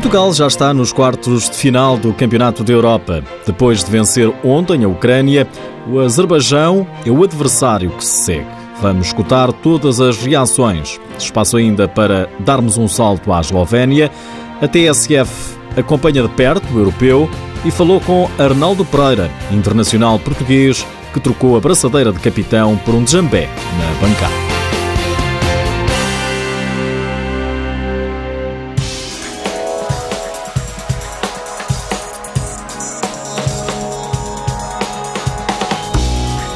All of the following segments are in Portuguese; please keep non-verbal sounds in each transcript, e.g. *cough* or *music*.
Portugal já está nos quartos de final do Campeonato da Europa. Depois de vencer ontem a Ucrânia, o Azerbaijão é o adversário que se segue. Vamos escutar todas as reações. Espaço ainda para darmos um salto à Eslovénia. A TSF acompanha de perto o europeu e falou com Arnaldo Pereira, internacional português, que trocou a braçadeira de capitão por um jambé na bancada.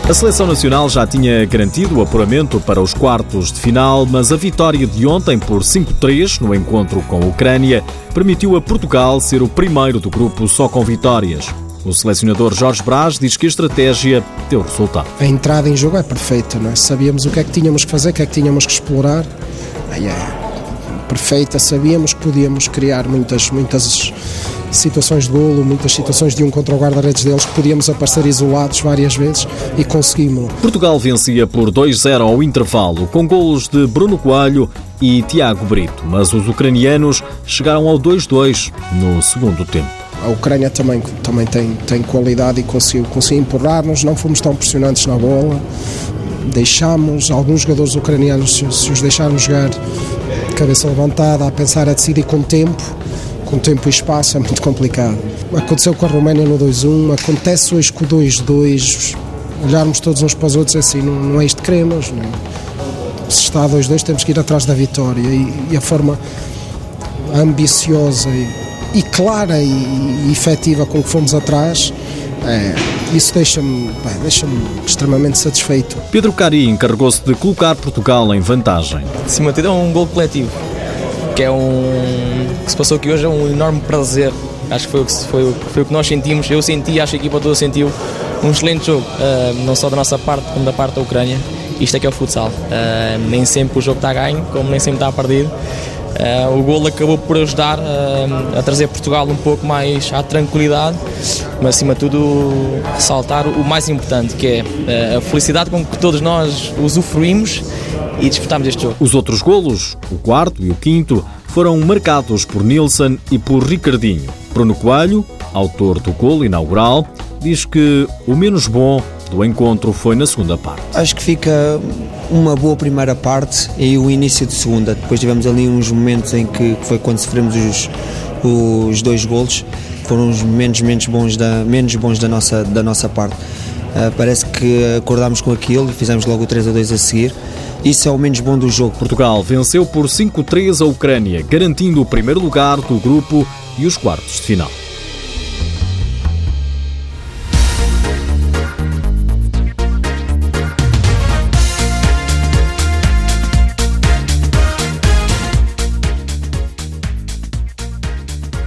A seleção nacional já tinha garantido o apuramento para os quartos de final, mas a vitória de ontem por 5-3 no encontro com a Ucrânia permitiu a Portugal ser o primeiro do grupo só com vitórias. O selecionador Jorge Braz diz que a estratégia deu resultado. A entrada em jogo é perfeita, não é? Sabíamos o que é que tínhamos que fazer, o que é que tínhamos que explorar. É perfeita, sabíamos que podíamos criar muitas, muitas situações de golo, muitas situações de um contra o guarda-redes deles, que podíamos aparecer isolados várias vezes e conseguimos. Portugal vencia por 2-0 ao intervalo, com golos de Bruno Coelho e Tiago Brito, mas os ucranianos chegaram ao 2-2 no segundo tempo. A Ucrânia também, também tem, tem qualidade e conseguiu, conseguiu empurrar-nos, não fomos tão pressionantes na bola, deixámos alguns jogadores ucranianos, se, se os deixarmos jogar de cabeça levantada, a pensar, a decidir com tempo, com tempo e espaço é muito complicado. Aconteceu com a Roménia no 2-1, acontece hoje com o 2-2, olharmos todos uns para os outros assim, não, não é isto que queremos. Não. É? Se está a 2-2 temos que ir atrás da vitória e, e a forma ambiciosa e, e clara e, e, efetiva com que fomos atrás é, isso deixa-me deixa extremamente satisfeito. Pedro Cari encarregou-se de colocar Portugal em vantagem. Acima de tudo é um gol coletivo que é um que se passou aqui hoje é um enorme prazer. Acho que foi o que, foi, foi o que nós sentimos. Eu senti, acho que a equipa toda sentiu um excelente jogo, uh, não só da nossa parte, como da parte da Ucrânia. Isto é que é o futsal. Uh, nem sempre o jogo está ganho, como nem sempre está perdido. Uh, o gol acabou por ajudar uh, a trazer Portugal um pouco mais à tranquilidade, mas acima de tudo ressaltar o mais importante, que é uh, a felicidade com que todos nós usufruímos e disputámos este jogo. Os outros golos, o quarto e o quinto, foram marcados por Nilsson e por Ricardinho. Bruno Coelho, autor do golo inaugural, diz que o menos bom do encontro foi na segunda parte. Acho que fica uma boa primeira parte e o início de segunda. Depois tivemos ali uns momentos em que, foi quando sofremos os, os dois golos, foram os menos, menos, bons, da, menos bons da nossa, da nossa parte. Uh, parece que acordámos com aquilo e fizemos logo o 3 a 2 a seguir. Isso é o menos bom do jogo. Portugal venceu por 5-3 a Ucrânia, garantindo o primeiro lugar do grupo e os quartos de final.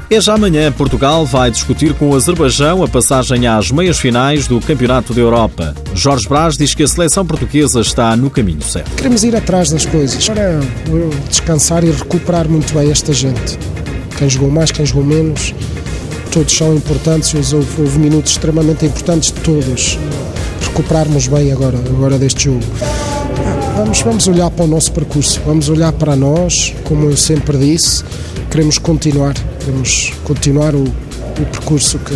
É já amanhã. Portugal vai discutir com o Azerbaijão a passagem às meias finais do Campeonato da Europa. Jorge Braz diz que a seleção portuguesa está no caminho certo. Queremos ir atrás das coisas. Agora descansar e recuperar muito bem esta gente. Quem jogou mais, quem jogou menos. Todos são importantes. Houve, houve minutos extremamente importantes de todos. Recuperarmos bem agora, agora deste jogo. Vamos, vamos olhar para o nosso percurso, vamos olhar para nós, como eu sempre disse, queremos continuar, queremos continuar o, o percurso que,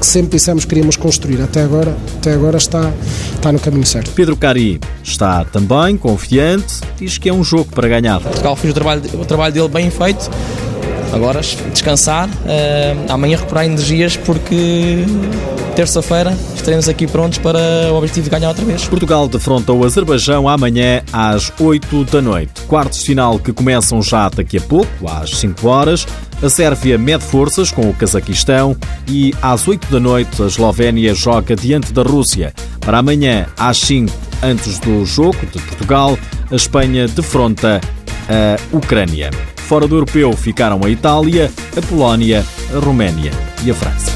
que sempre dissemos que queríamos construir. Até agora, até agora está, está no caminho certo. Pedro Cari está também confiante, diz que é um jogo para ganhar. Portugal fez o trabalho, o trabalho dele bem feito. Agora descansar, uh, amanhã recuperar energias porque terça-feira estaremos aqui prontos para o objetivo de ganhar outra vez. Portugal defronta o Azerbaijão amanhã às 8 da noite. Quartos de final que começam já daqui a pouco, às 5 horas. A Sérvia mede forças com o Cazaquistão e às 8 da noite a Eslovénia joga diante da Rússia. Para amanhã, às 5, antes do jogo de Portugal, a Espanha defronta a Ucrânia. Fora do europeu ficaram a Itália, a Polónia, a Roménia e a França.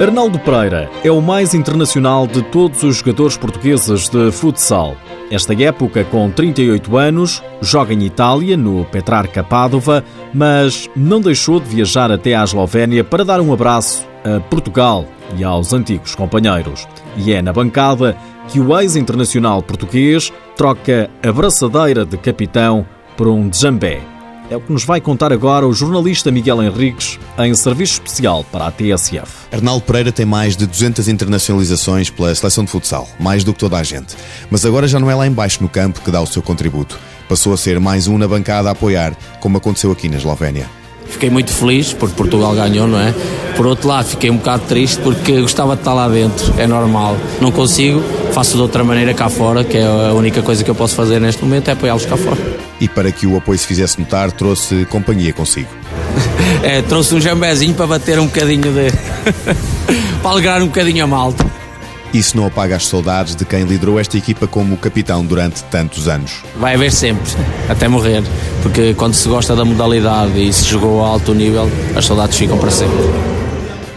Arnaldo Pereira é o mais internacional de todos os jogadores portugueses de futsal. Esta época, com 38 anos, joga em Itália, no Petrarca Padova, mas não deixou de viajar até à Eslovénia para dar um abraço a Portugal e aos antigos companheiros. E é na bancada que o ex-internacional português troca a braçadeira de capitão por um djambé. É o que nos vai contar agora o jornalista Miguel Henriques, em serviço especial para a TSF. Arnaldo Pereira tem mais de 200 internacionalizações pela seleção de futsal, mais do que toda a gente. Mas agora já não é lá embaixo no campo que dá o seu contributo. Passou a ser mais um na bancada a apoiar, como aconteceu aqui na Eslovénia. Fiquei muito feliz porque Portugal ganhou, não é? Por outro lado, fiquei um bocado triste porque gostava de estar lá dentro, é normal. Não consigo, faço de outra maneira cá fora, que é a única coisa que eu posso fazer neste momento é apoiá-los cá fora. E para que o apoio se fizesse notar, trouxe companhia consigo. *laughs* é, trouxe um jambezinho para bater um bocadinho de. *laughs* para alegrar um bocadinho a malta. Isso não apaga as saudades de quem liderou esta equipa como capitão durante tantos anos. Vai haver sempre, até morrer, porque quando se gosta da modalidade e se jogou a alto nível, as saudades ficam para sempre.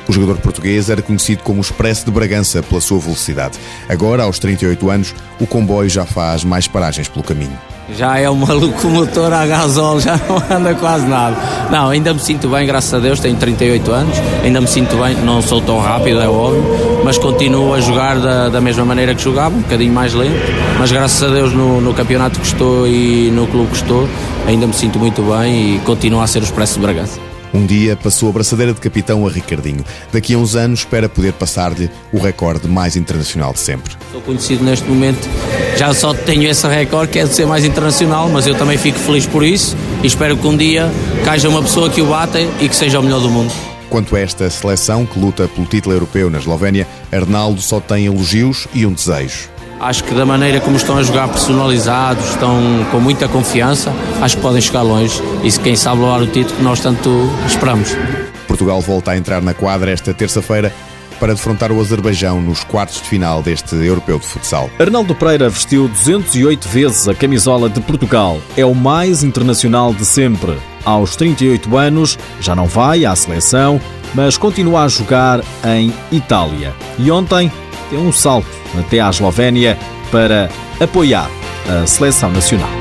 O jogador português era conhecido como Expresso de Bragança pela sua velocidade. Agora, aos 38 anos, o comboio já faz mais paragens pelo caminho. Já é uma locomotora a gasóleo, já não anda quase nada. Não, ainda me sinto bem, graças a Deus, tenho 38 anos, ainda me sinto bem, não sou tão rápido, é óbvio, mas continuo a jogar da, da mesma maneira que jogava, um bocadinho mais lento, mas graças a Deus no, no campeonato que estou e no clube que estou, ainda me sinto muito bem e continuo a ser o Expresso de Bragança. Um dia passou a braçadeira de capitão a Ricardinho. Daqui a uns anos espera poder passar-lhe o recorde mais internacional de sempre. Sou conhecido neste momento, já só tenho esse recorde que é de ser mais internacional, mas eu também fico feliz por isso e espero que um dia caia uma pessoa que o bata e que seja o melhor do mundo. Quanto a esta seleção que luta pelo título europeu na Eslovénia, Arnaldo só tem elogios e um desejo. Acho que da maneira como estão a jogar personalizados, estão com muita confiança, acho que podem chegar longe e se quem sabe levar o título que nós tanto esperamos. Portugal volta a entrar na quadra esta terça-feira para defrontar o Azerbaijão nos quartos de final deste europeu de futsal. Arnaldo Pereira vestiu 208 vezes a camisola de Portugal. É o mais internacional de sempre. Aos 38 anos, já não vai à seleção, mas continua a jogar em Itália. E ontem deu um salto até à Eslovénia para apoiar a seleção nacional.